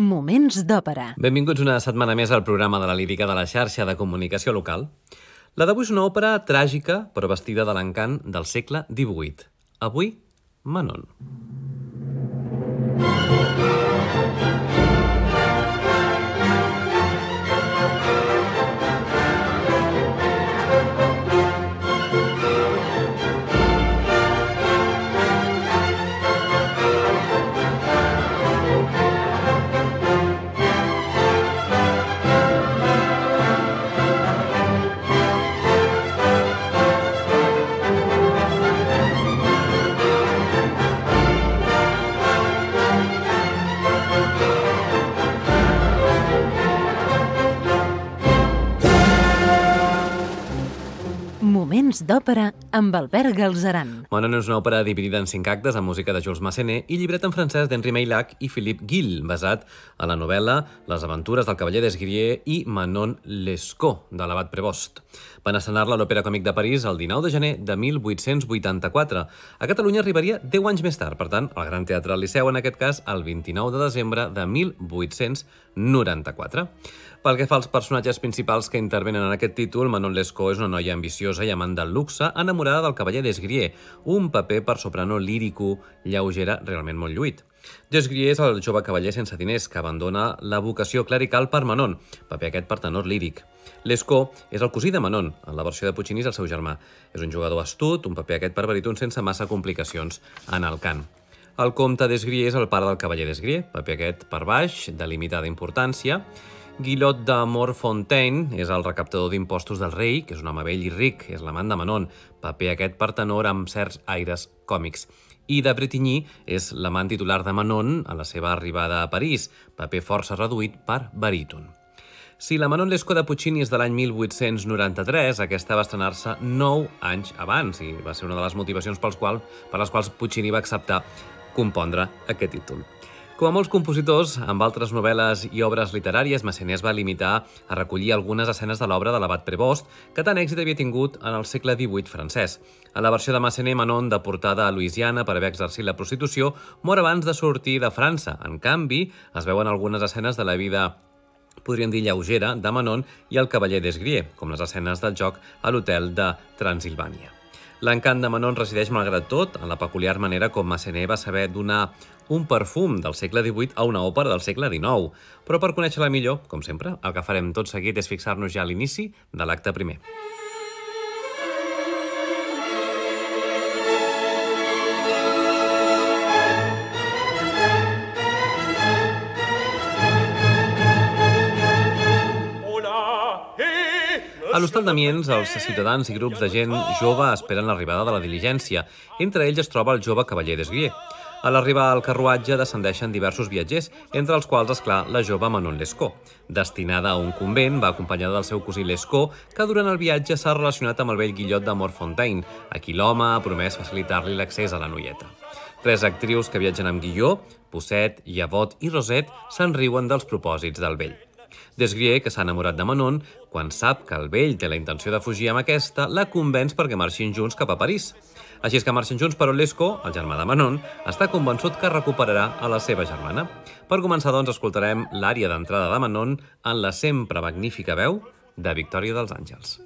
Moments d'òpera. Benvinguts una setmana més al programa de la lírica de la xarxa de comunicació local. La d'avui és una òpera tràgica, però vestida de l'encant del segle XVIII. Avui, Manon. Moments d'òpera amb Albert Galzeran. Manon és una òpera dividida en cinc actes amb música de Jules Massenet i llibret en francès d'Henri Meillac i Philippe Gill, basat a la novel·la Les aventures del cavaller d'Esgrier i Manon Lescaut, de l'abat Prevost. Van estrenar-la a l'Òpera Còmic de París el 19 de gener de 1884. A Catalunya arribaria 10 anys més tard, per tant, al Gran Teatre del Liceu, en aquest cas, el 29 de desembre de 1894. Pel que fa als personatges principals que intervenen en aquest títol, Manon Lescaut és una noia ambiciosa i amant del luxe, enamorada del cavaller d'Esgrier, un paper per soprano lírico, lleugera, realment molt lluït. Desgrier és el jove cavaller sense diners que abandona la vocació clerical per Manon, paper aquest per tenor líric. Lescaut és el cosí de Manon, en la versió de Puccini és el seu germà. És un jugador astut, un paper aquest per baríton sense massa complicacions en el cant. El comte d'Esgrier és el pare del cavaller d'Esgrier, paper aquest per baix, de limitada importància. Guillot de Morfontaine és el recaptador d'impostos del rei, que és un home vell i ric, és l'amant de Manon, paper aquest per tenor amb certs aires còmics. I de Bretigny és l'amant titular de Manon a la seva arribada a París, paper força reduït per baríton. Si la Manon Lescaut de Puccini és de l'any 1893, aquesta va estrenar-se 9 anys abans i va ser una de les motivacions pels quals, per les quals Puccini va acceptar compondre aquest títol. Com a molts compositors, amb altres novel·les i obres literàries, Massenet es va limitar a recollir algunes escenes de l'obra de l'abat Prevost, que tant èxit havia tingut en el segle XVIII francès. A la versió de Massenet, Manon, deportada a Louisiana per haver exercit la prostitució, mor abans de sortir de França. En canvi, es veuen algunes escenes de la vida podríem dir lleugera, de Manon i el cavaller d'Esgrier, com les escenes del joc a l'hotel de Transilvània. L'encant de Manon resideix, malgrat tot, en la peculiar manera com Massenet va saber donar un perfum del segle XVIII a una òpera del segle XIX. Però per conèixer-la millor, com sempre, el que farem tot seguit és fixar-nos ja a l'inici de l'acte primer. A l'hostal d'Amiens, els ciutadans i grups de gent jove esperen l'arribada de la diligència. Entre ells es troba el jove cavaller d'Esgrier. A l'arribar al carruatge descendeixen diversos viatgers, entre els quals, és clar, la jove Manon Lescaut. Destinada a un convent, va acompanyada del seu cosí Lescaut, que durant el viatge s'ha relacionat amb el vell Guillot de Morfontaine, a qui l'home ha promès facilitar-li l'accés a la noieta. Tres actrius que viatgen amb Guillot, Posset, Llavot i Roset, se'n riuen dels propòsits del vell. Desgrier, que s'ha enamorat de Manon, quan sap que el vell té la intenció de fugir amb aquesta, la convenç perquè marxin junts cap a París. Així és que marxen junts, però Lescaut, el germà de Manon, està convençut que recuperarà a la seva germana. Per començar, doncs, escoltarem l'àrea d'entrada de Manon en la sempre magnífica veu de Victòria dels Àngels.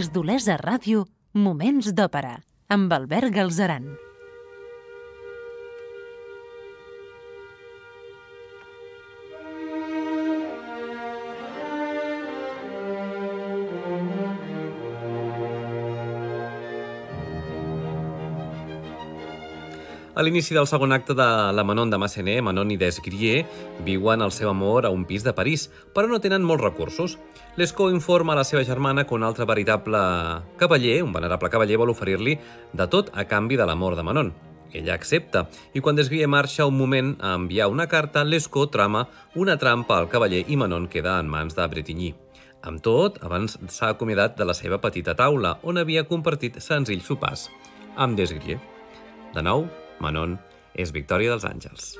Des d'Olesa Ràdio, Moments d'Òpera, amb Albert Galzeran. A l'inici del segon acte de la Manon de Massenet, Manon i Desgrier viuen el seu amor a un pis de París, però no tenen molts recursos. Lescaut informa a la seva germana que un altre veritable cavaller, un venerable cavaller, vol oferir-li de tot a canvi de l'amor de Manon. Ella accepta, i quan Desgrier marxa un moment a enviar una carta, Lescaut trama una trampa al cavaller i Manon queda en mans de Bretigny. Amb tot, abans s'ha acomiadat de la seva petita taula, on havia compartit senzills sopars amb Desgrier. De nou, Manon és Victòria dels Àngels.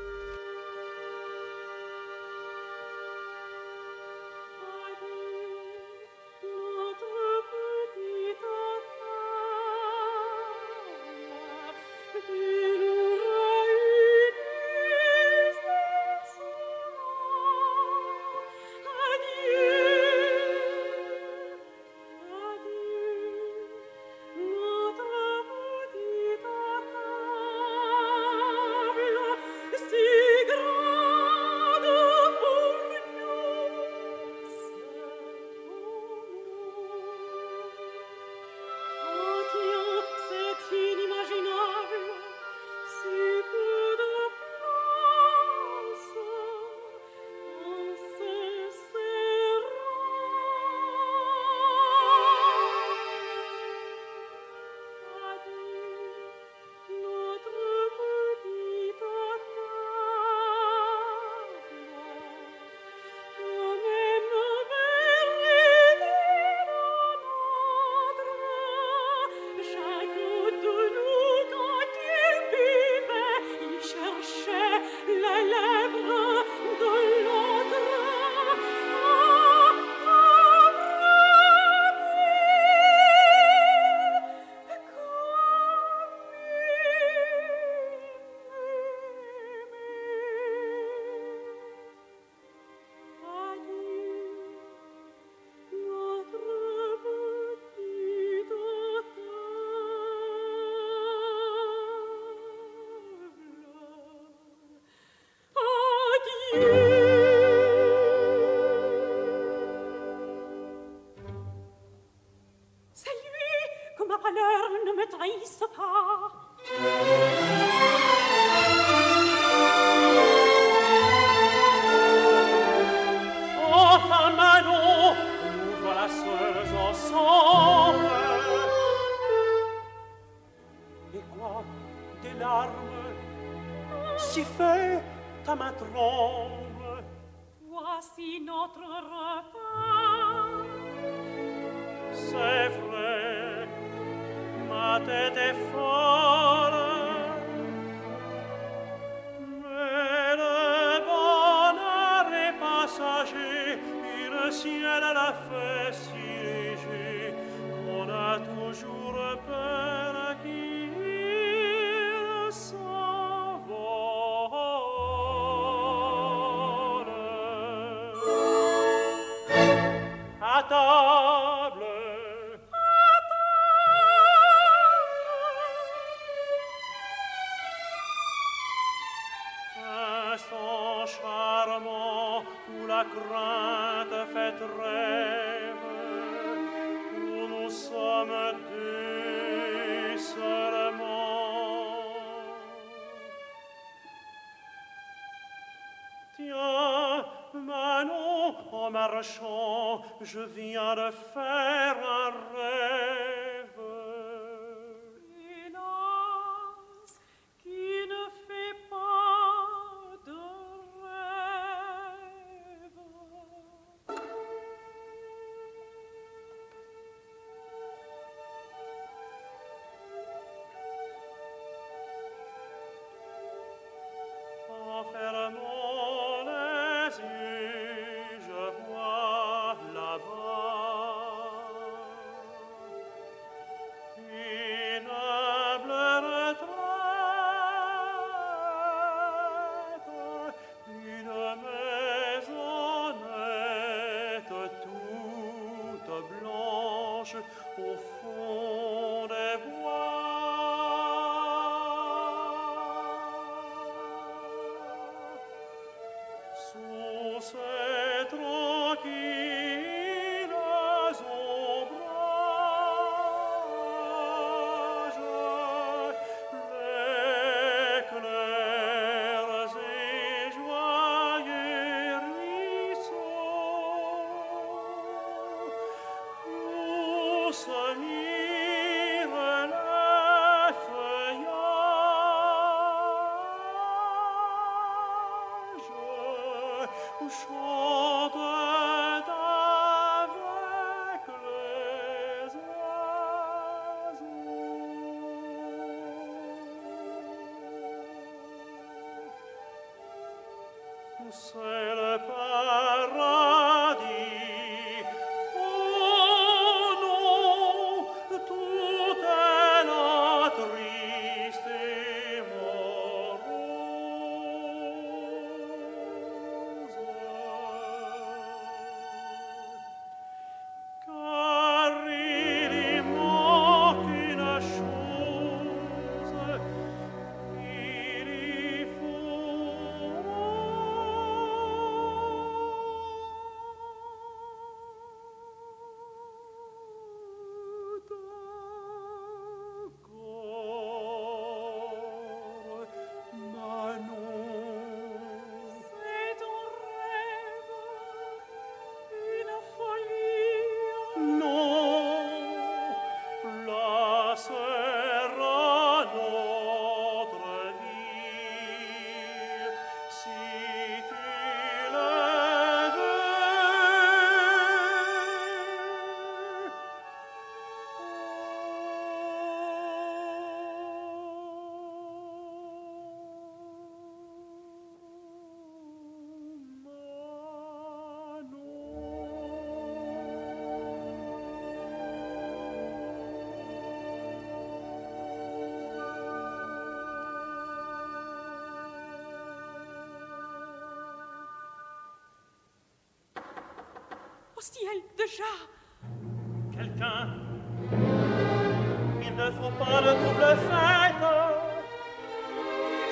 ta ma trombe. Voici notre repas. C'est vrai, ma tête est folle. Mais le bonheur est passager, puis le ciel l'a fait si léger qu'on a toujours peur. Je viens de faire déjà. Quelqu'un Il ne faut pas de trouble fête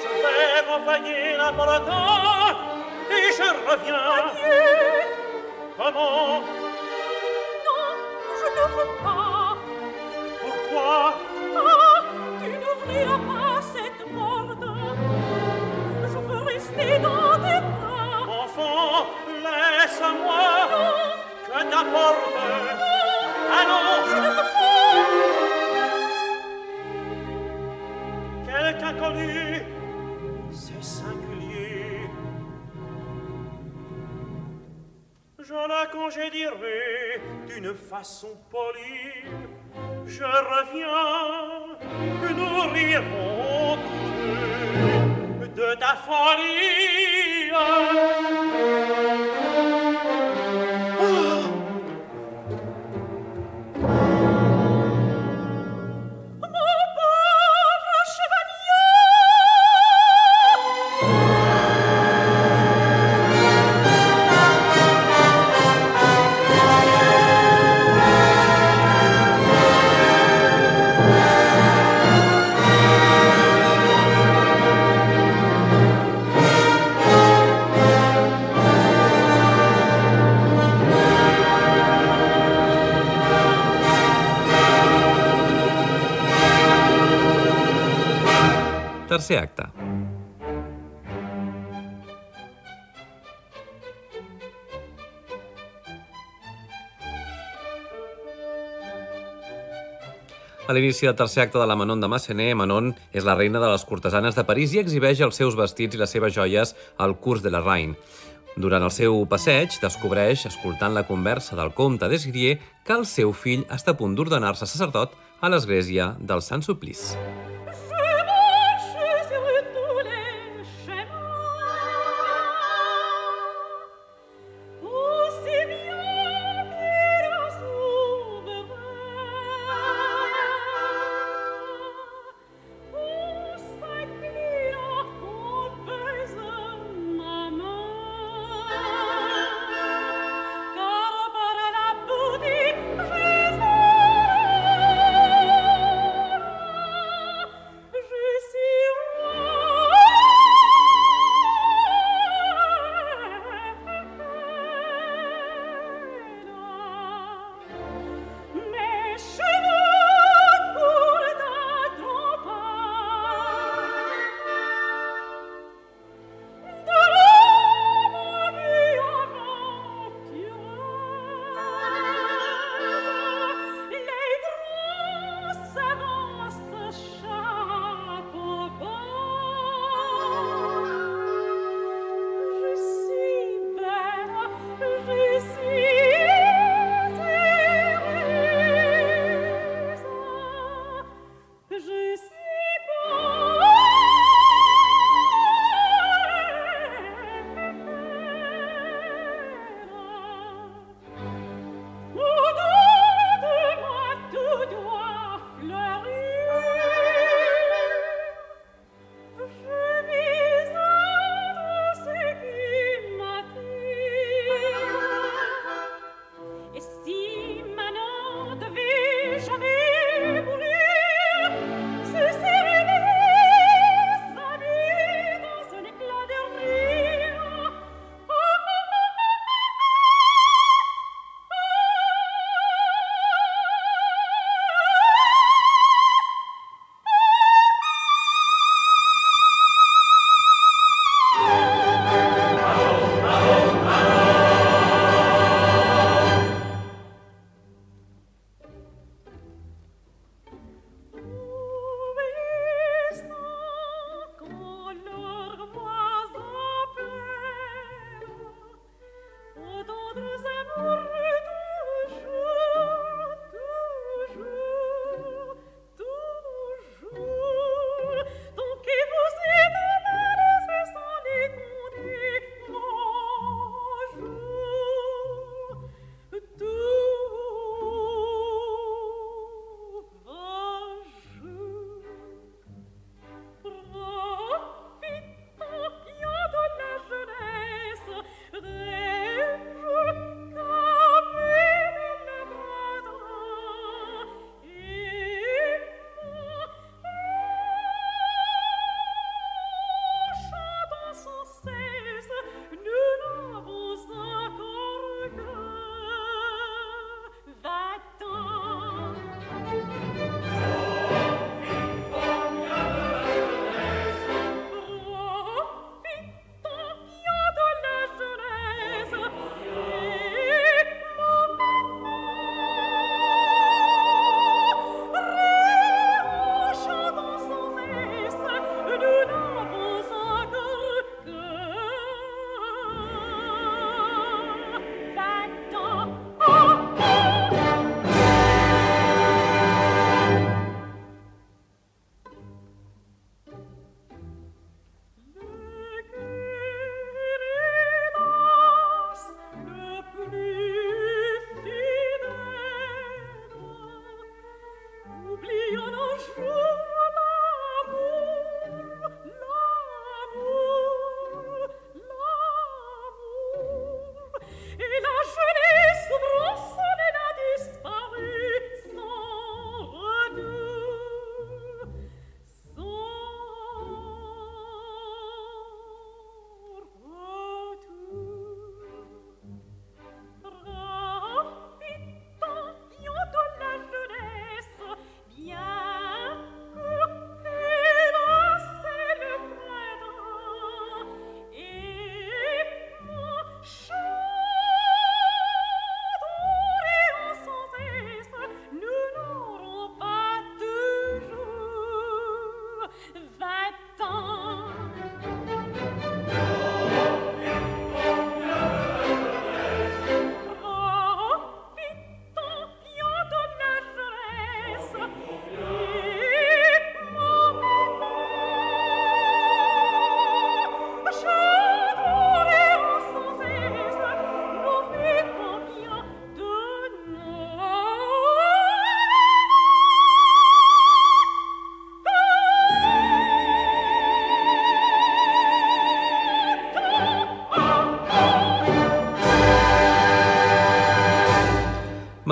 Je vais renvoyer la porte Et je reviens. Adieu. Comment? Non, je ne veux pas t'apporte Allons Je ne veux pas Quelqu'un connu C'est singulier Je la congédierai d'une façon polie. Je reviens Nous rirons De ta folie tercer acte. A l'inici del tercer acte de la Manon de Massenet, Manon és la reina de les cortesanes de París i exhibeix els seus vestits i les seves joies al curs de la Reine. Durant el seu passeig, descobreix, escoltant la conversa del comte d'Esgrier, que el seu fill està a punt d'ordenar-se sacerdot a l'església del Sant Suplice.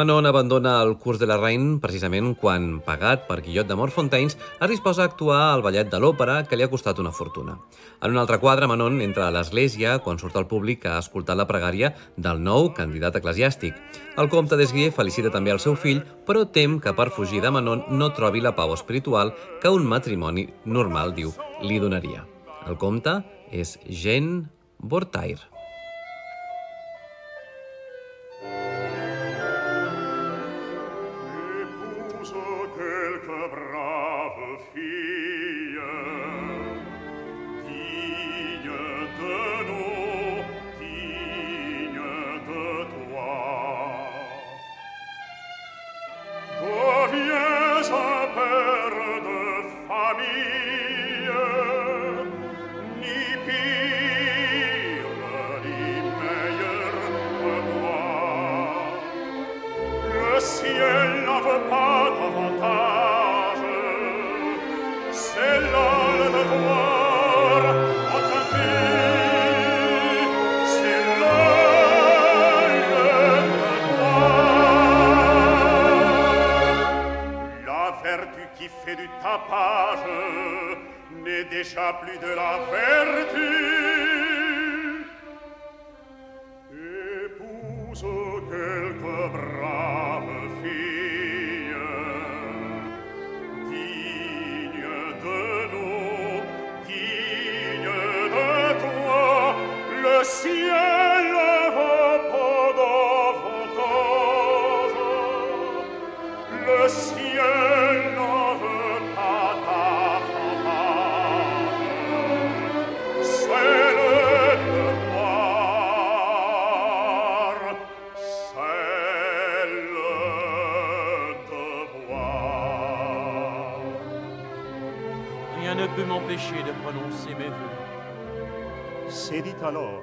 Manon abandona el curs de la Reine precisament quan, pagat per Guillot de Morfontaines, es disposa a actuar al ballet de l'òpera que li ha costat una fortuna. En un altre quadre, Manon entra a l'església quan surt al públic que ha escoltat la pregària del nou candidat eclesiàstic. El comte d'Esgrier felicita també el seu fill, però tem que per fugir de Manon no trobi la pau espiritual que un matrimoni normal, diu, li donaria. El comte és Jean Bortaire. Peut m'empêcher de prononcer mes vœux. C'est dit alors.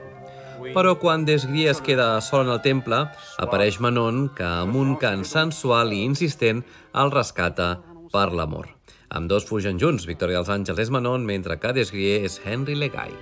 Oui. Però quan Desgrie es queda sol en el temple, apareix Manon que amb un cant sensual i insistent el rescata per l'amor. Amb dos fugen junts, Victòria dels Àngels és Manon, mentre que Desgrie és Henry Legay.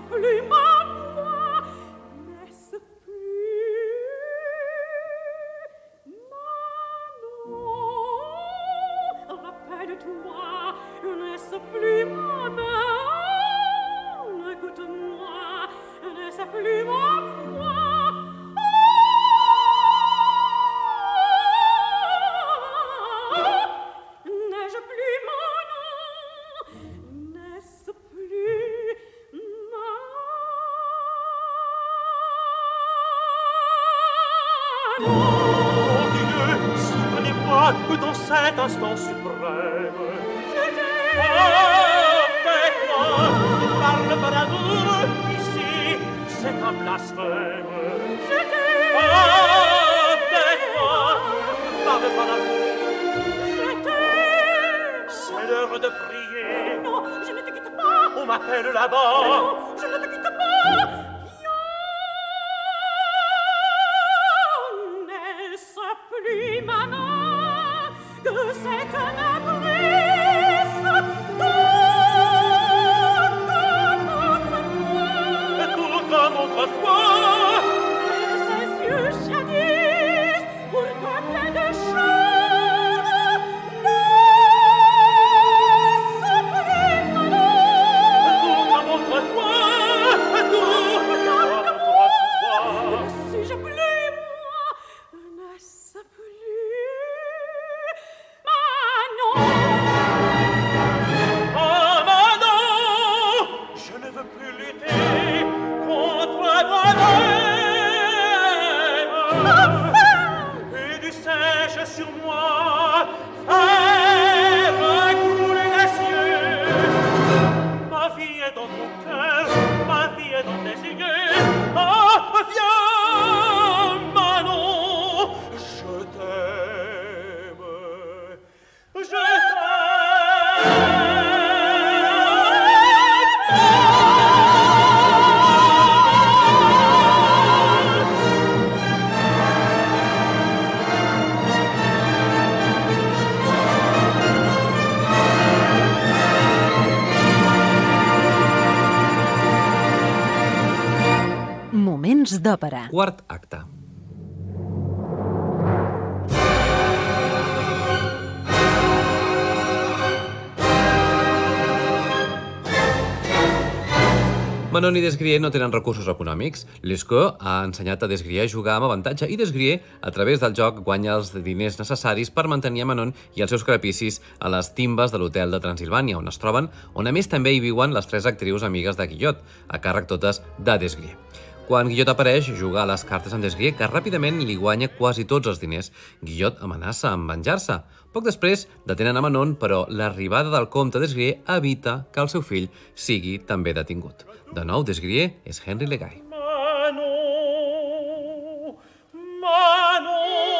plus mal Quart acte. Manon i Desgrier no tenen recursos econòmics. Lescaut ha ensenyat a Desgrier a jugar amb avantatge i Desgrier, a través del joc, guanya els diners necessaris per mantenir a Manon i els seus crepicis a les timbes de l'hotel de Transilvània, on es troben, on a més també hi viuen les tres actrius amigues de Guillot, a càrrec totes de Desgrier. Quan Guillot apareix, juga a les cartes amb Desgrier, que ràpidament li guanya quasi tots els diners. Guillot amenaça amb venjar-se. Poc després, detenen a Manon, però l'arribada del comte Desgrier evita que el seu fill sigui també detingut. De nou, Desgrier és Henry Legay. Manon, Manon,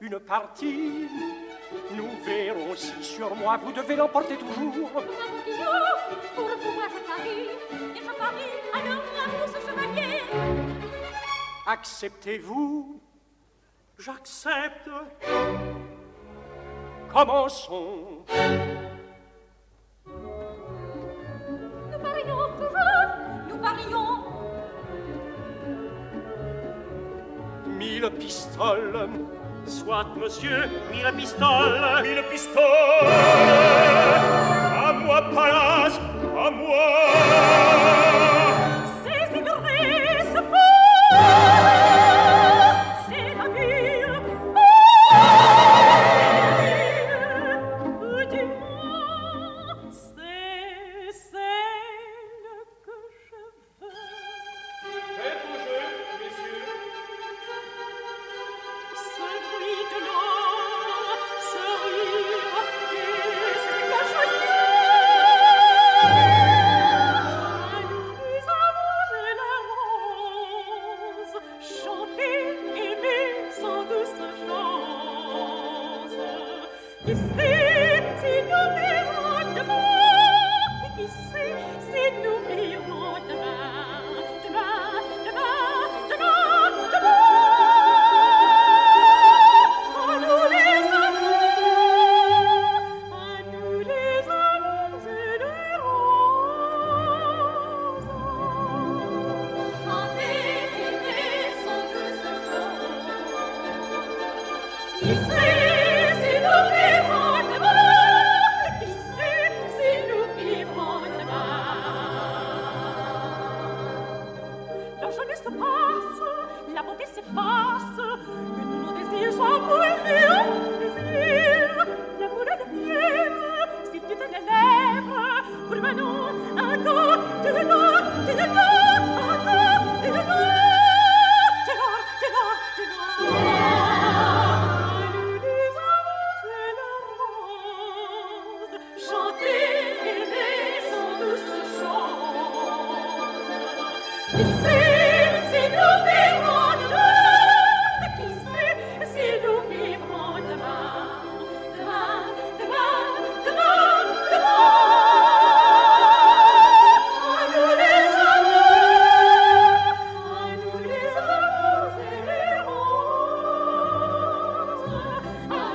une partie. Nous verrons si sur moi vous devez l'emporter toujours. toujours pour pouvoir je parie, et je parie, alors moi ce chevalier. Acceptez-vous? J'accepte. Commençons. mille pistoles. Soit, monsieur, mille pistoles. Mille pistoles. À moi, Pallas, à moi.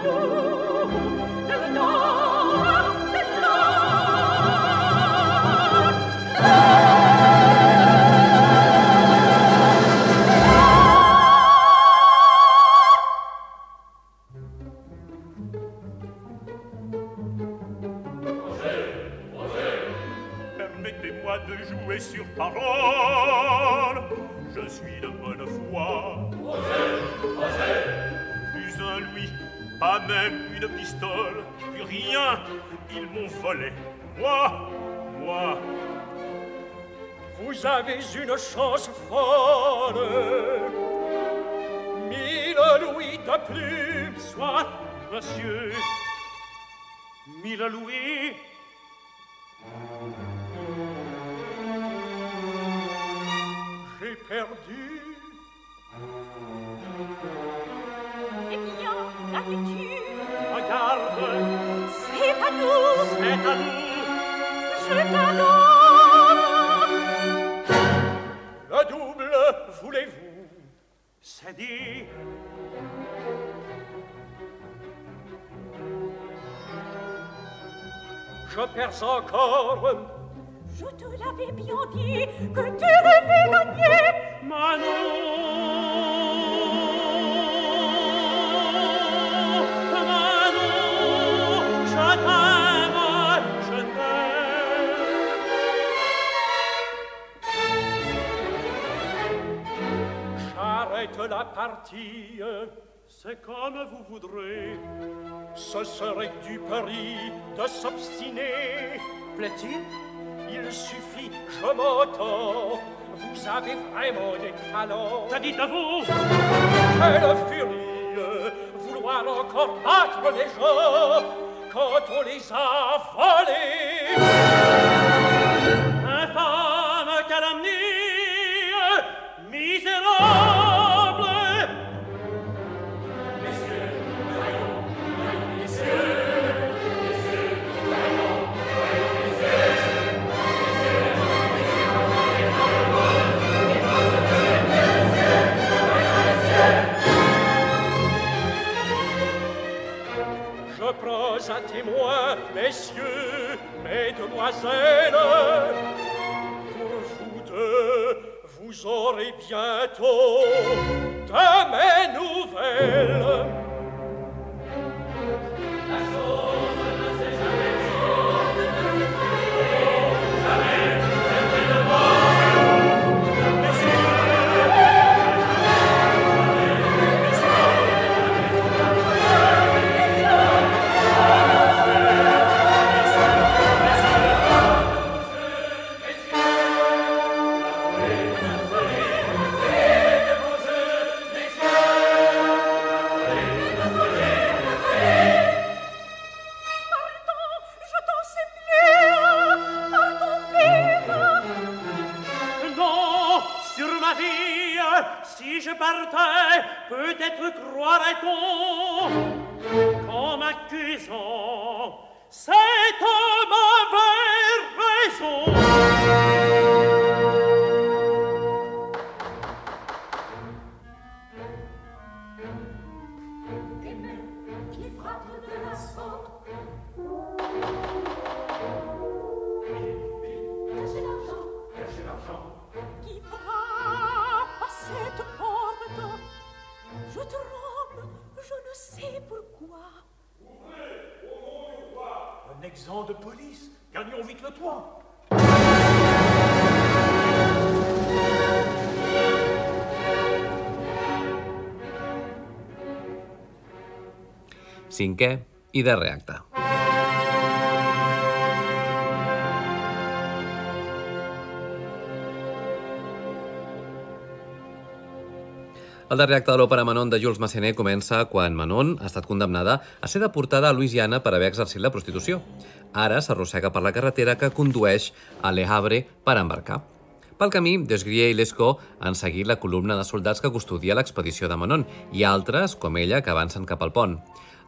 Oh. c'est comme vous voudrez. Ce serait du pari de s'obstiner. Plaît-il? Il suffit, je m'entends. Vous avez vraiment des talents. T'as dit à vous Quelle furie Vouloir encore battre les gens quand on les a volés. Infâme calomnie prends à témoin, messieurs, mesdemoiselles, pour vous deux, vous aurez bientôt de mes nouvelles. peut-être croirait-on qu'en m'accusant, c'est ma vraie raison. De police. Gagnons vite le toit. Cinquè i darrer. El darrer acte de l'òpera Manon de Jules Massenet comença quan Manon ha estat condemnada a ser deportada a Louisiana per haver exercit la prostitució. Ara s'arrossega per la carretera que condueix a Le Havre per embarcar. Pel camí, Desgrier i Lescaut han seguit la columna de soldats que custodia l'expedició de Manon i altres, com ella, que avancen cap al pont.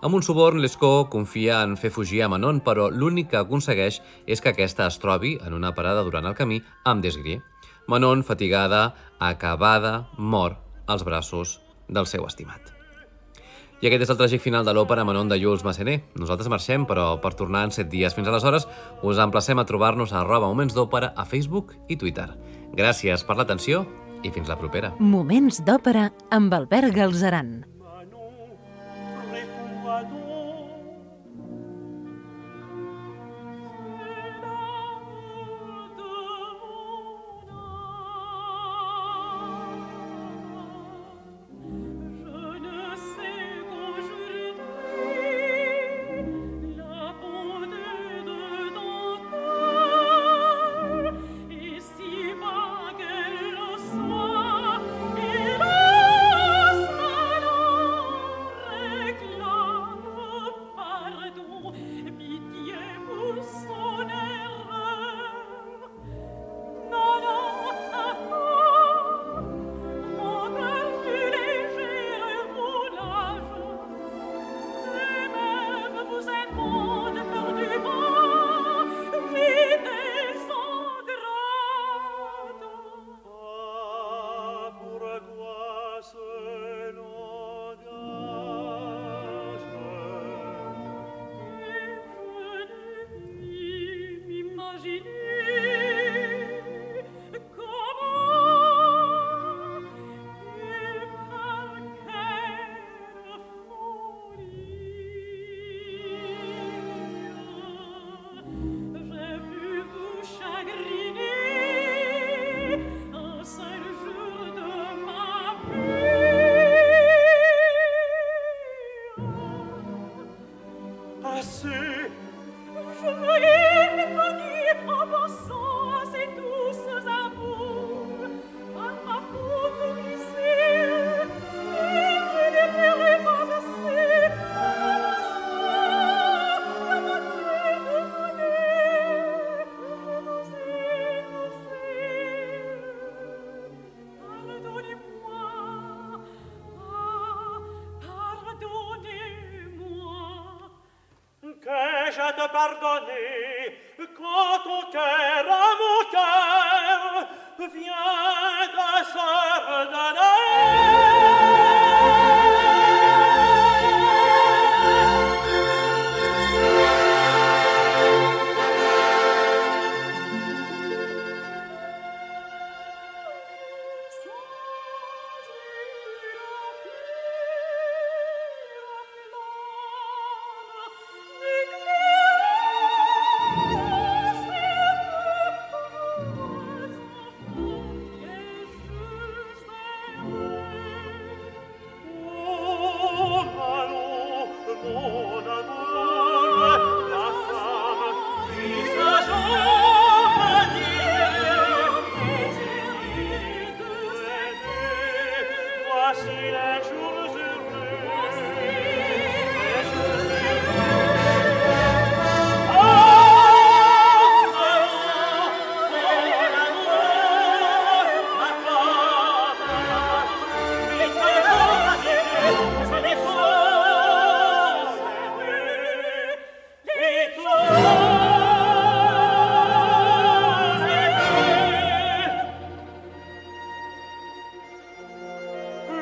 Amb un suborn, Lescaut confia en fer fugir a Manon, però l'únic que aconsegueix és que aquesta es trobi en una parada durant el camí amb Desgrier. Manon, fatigada, acabada, mor als braços del seu estimat. I aquest és el tràgic final de l'òpera Manon de Jules Massenet. Nosaltres marxem, però per tornar en 7 dies fins aleshores us emplacem a trobar-nos a arroba Moments d'Òpera a Facebook i Twitter. Gràcies per l'atenció i fins la propera. Moments d'òpera amb Albert Galzeran.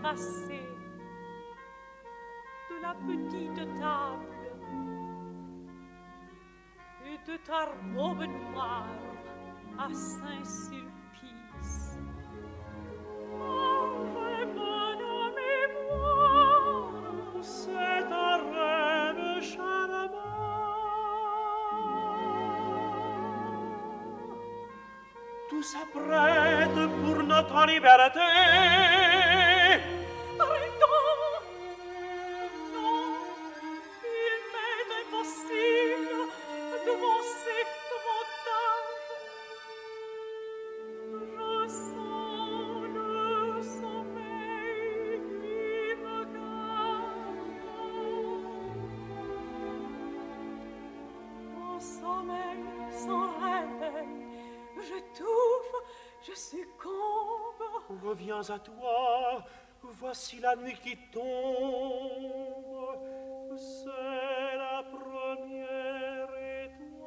tracée, de la petite table et de ta robe noire à Saint-Sulpice. Tout s'apprête pour notre liberté. À toi, voici la nuit qui tombe. C'est la première étoile.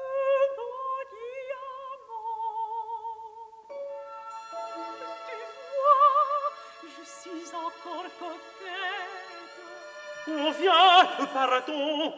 Le beau diamant. Tu vois, je suis encore coquette. Conviens, partons,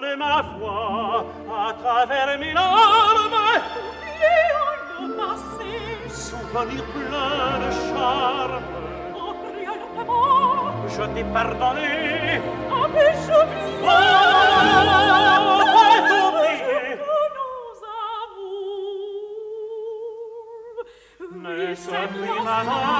donne ma foi à travers mes larmes oublions le passé souvenir plein de charme oh brillamment je t'ai pardonné ah mais j'oublie oh, oh, oh, oh, oh, oh,